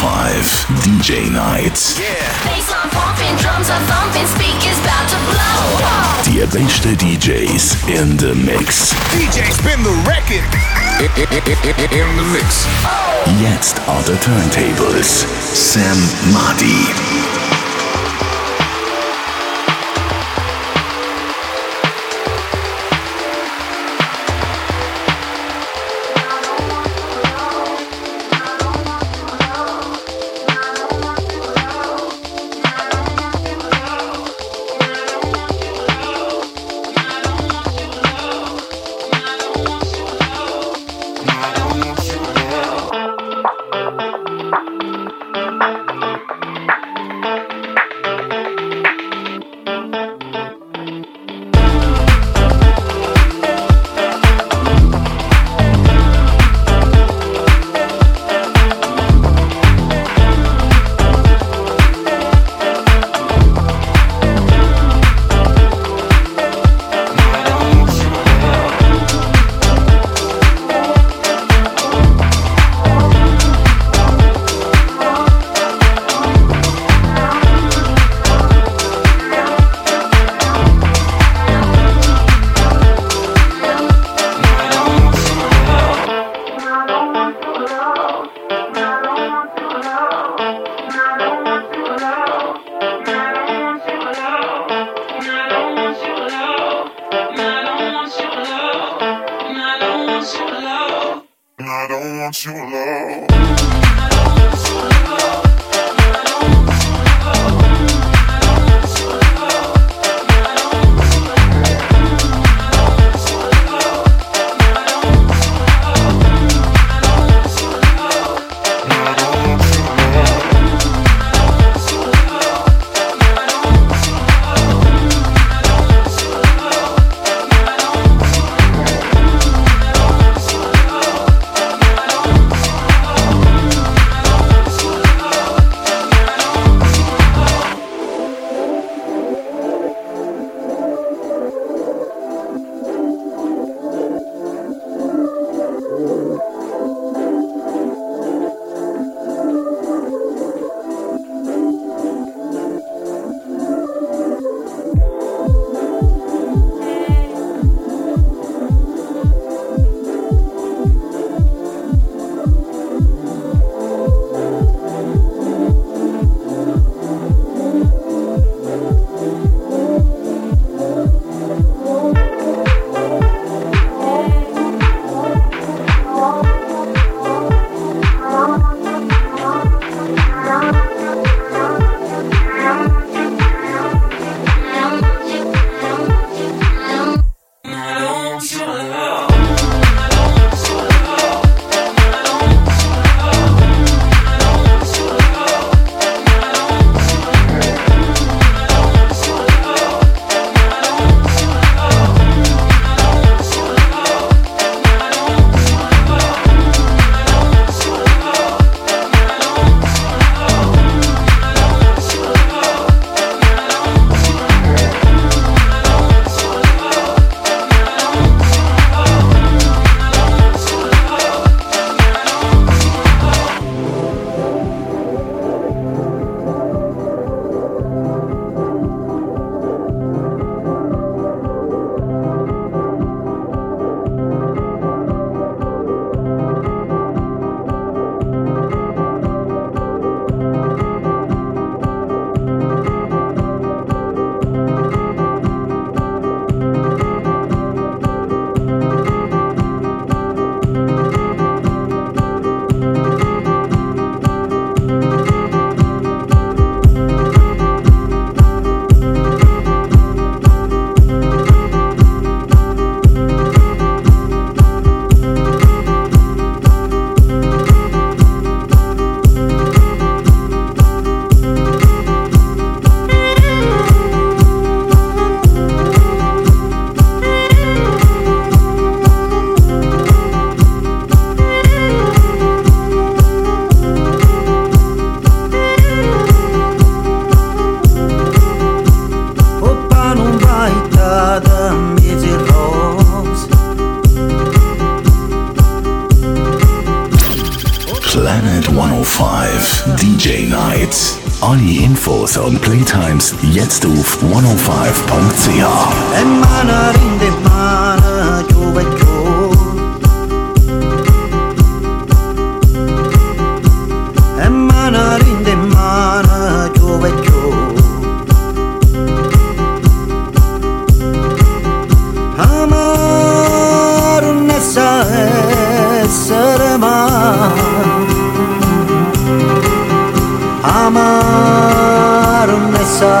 five DJ nights. The Die DJs in the mix. DJ spin the record. In the mix. Jetzt auf the turntables. Sam Marty.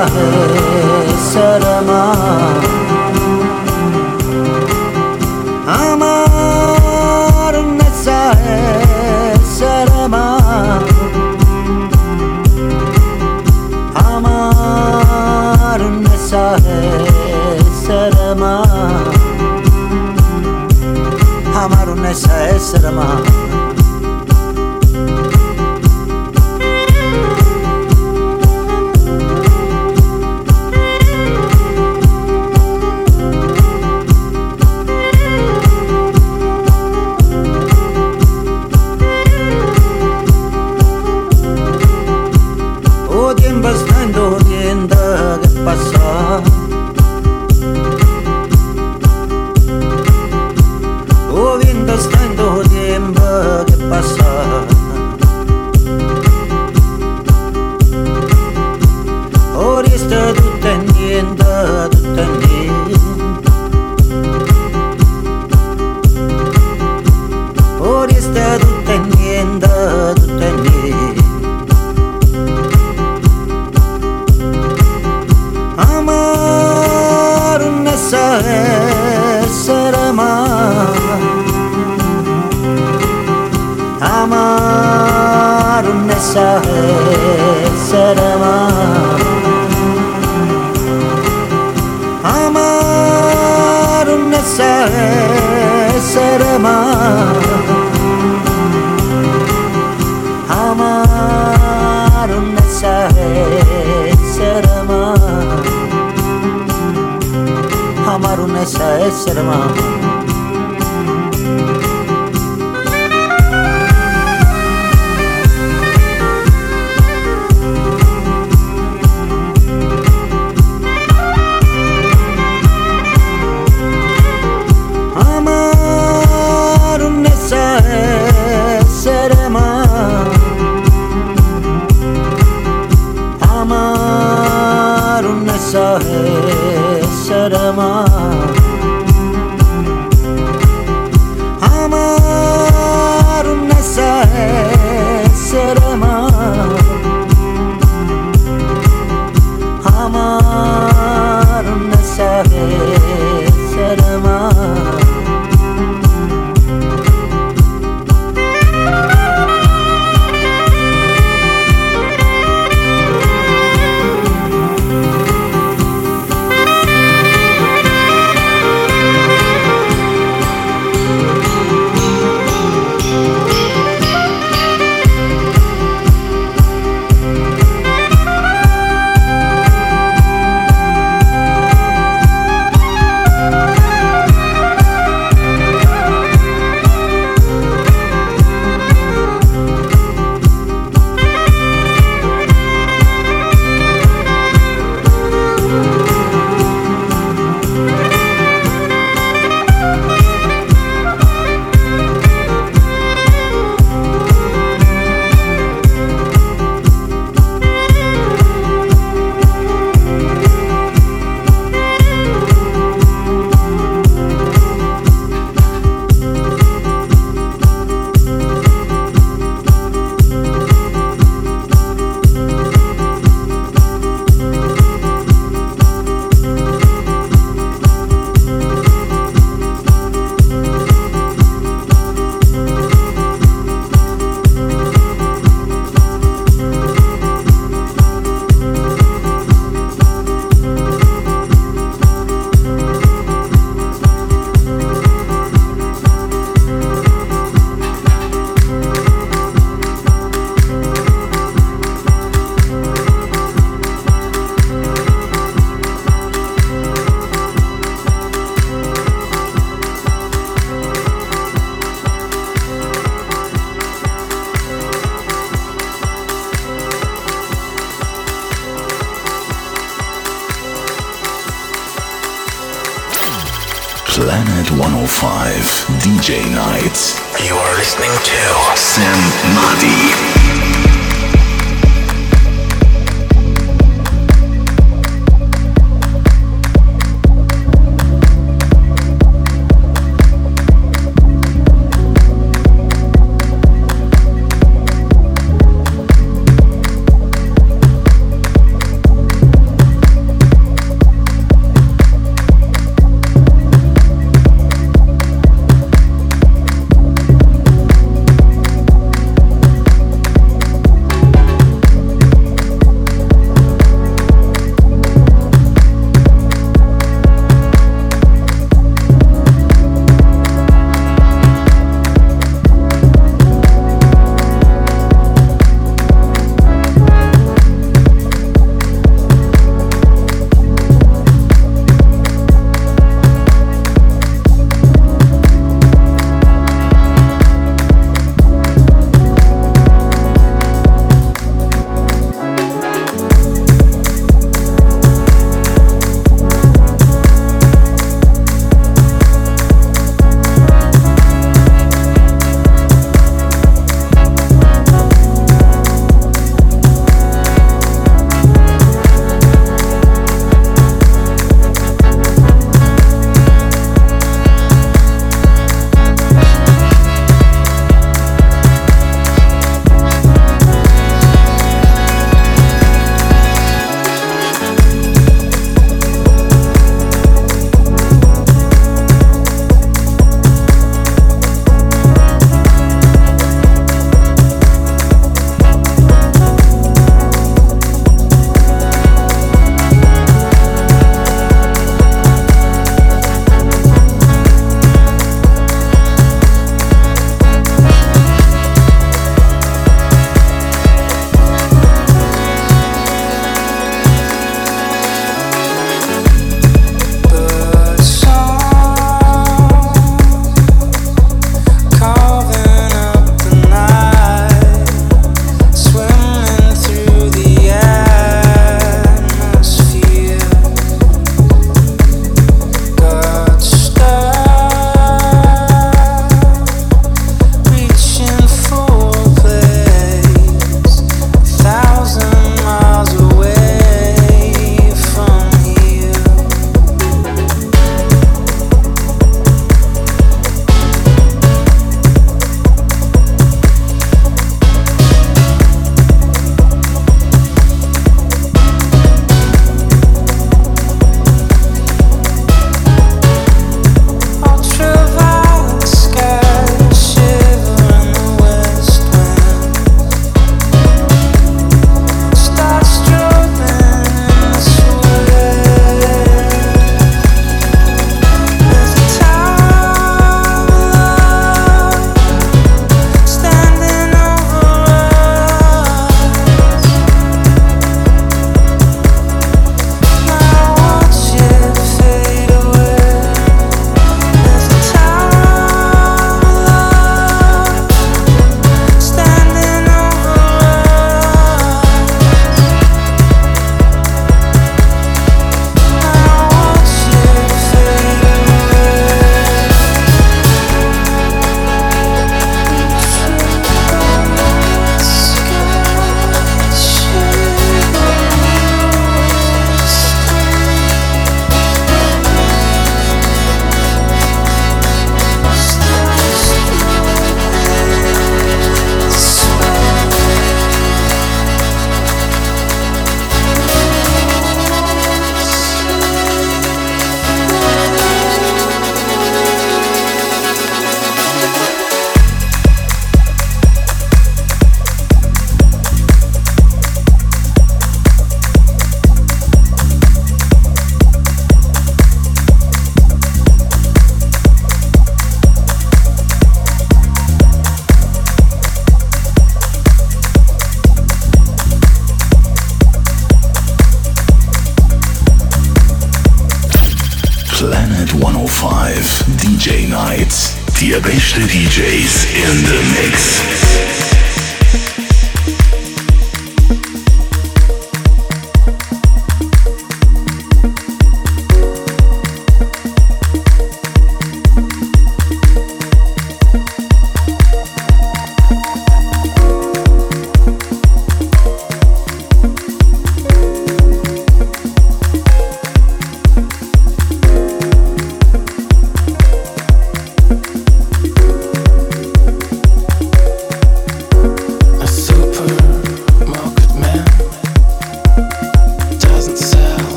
şahı sarama আমার নেশায় শরমা আমার নেশায় শরমা আমার নেশায় Sharma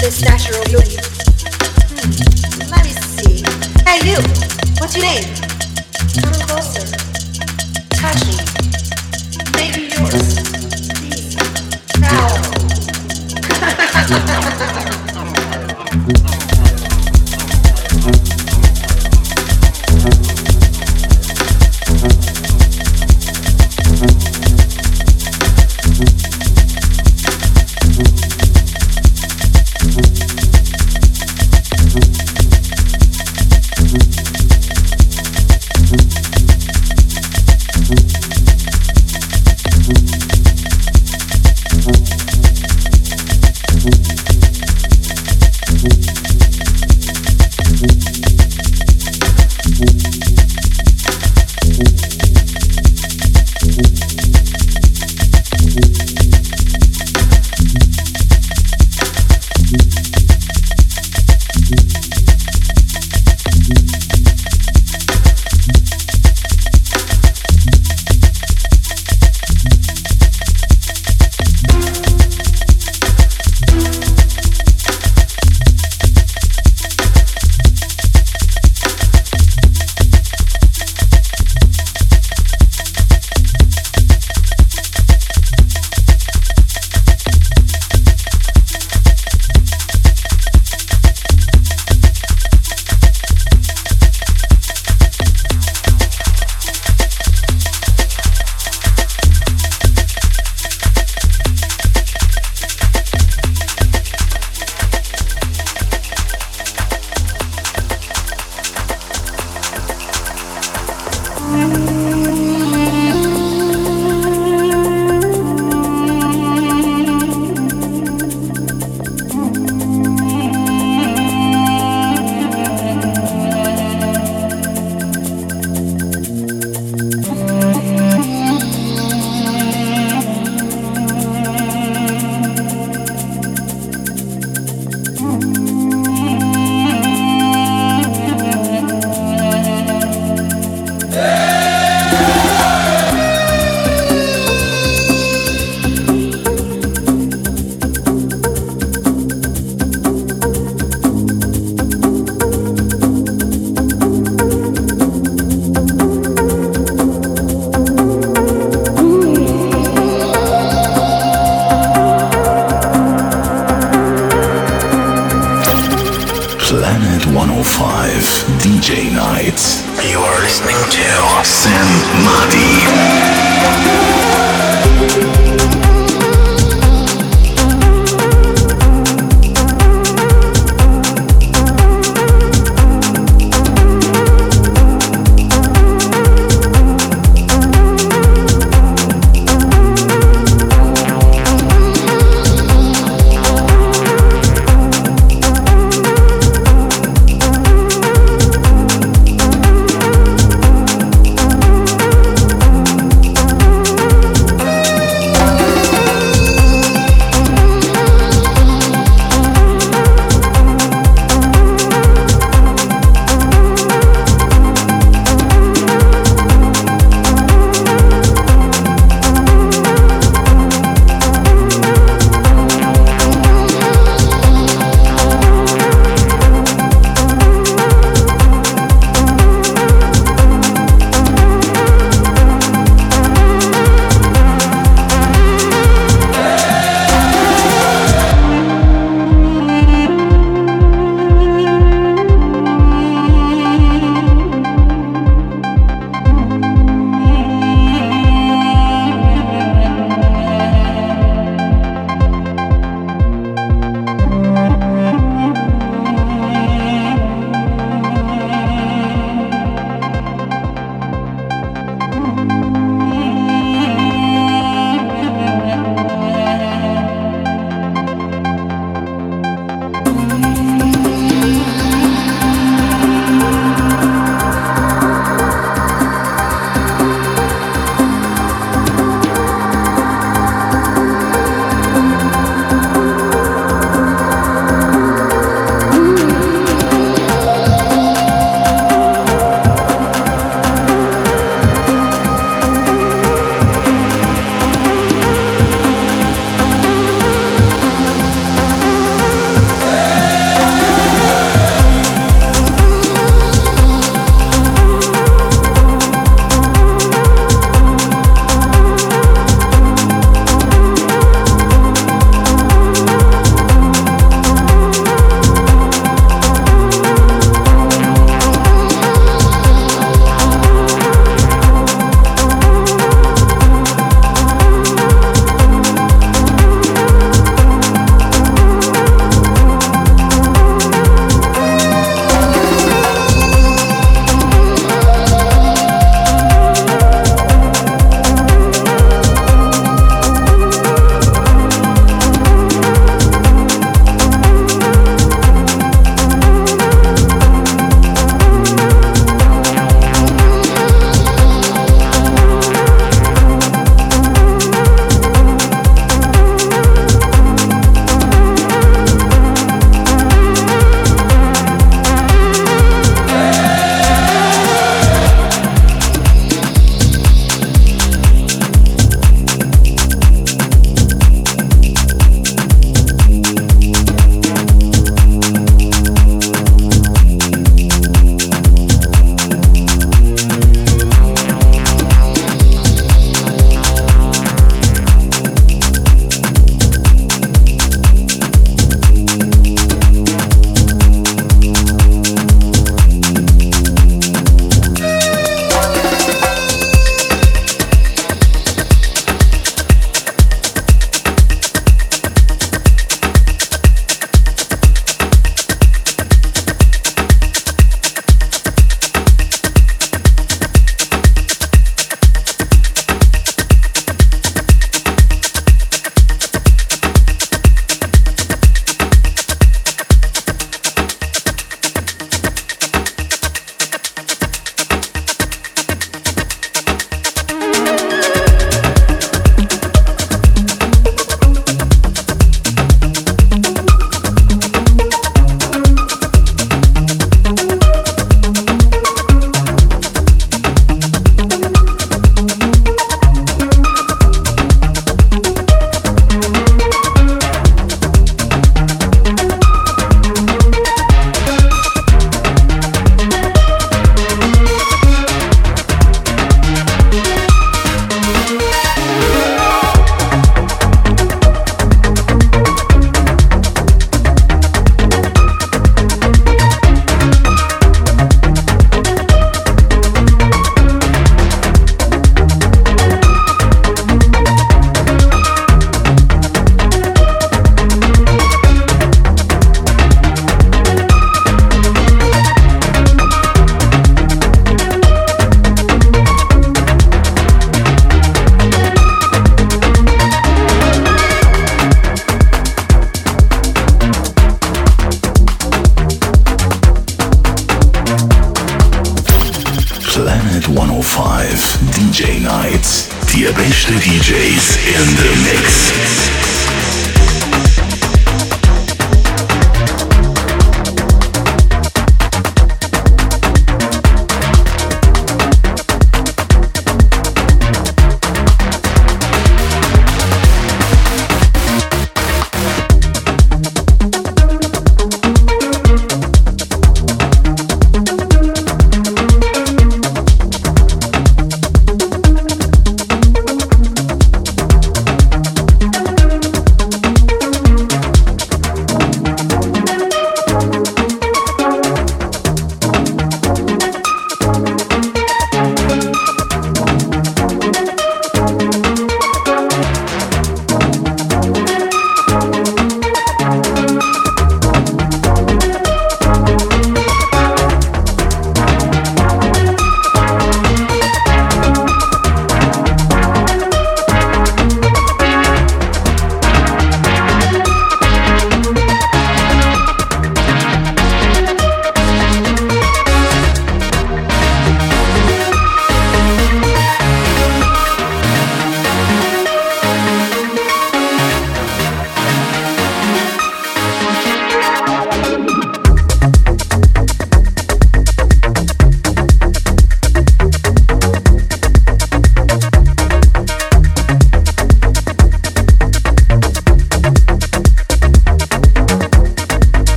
this natural beauty. Let me see. Hey, you! What's your name?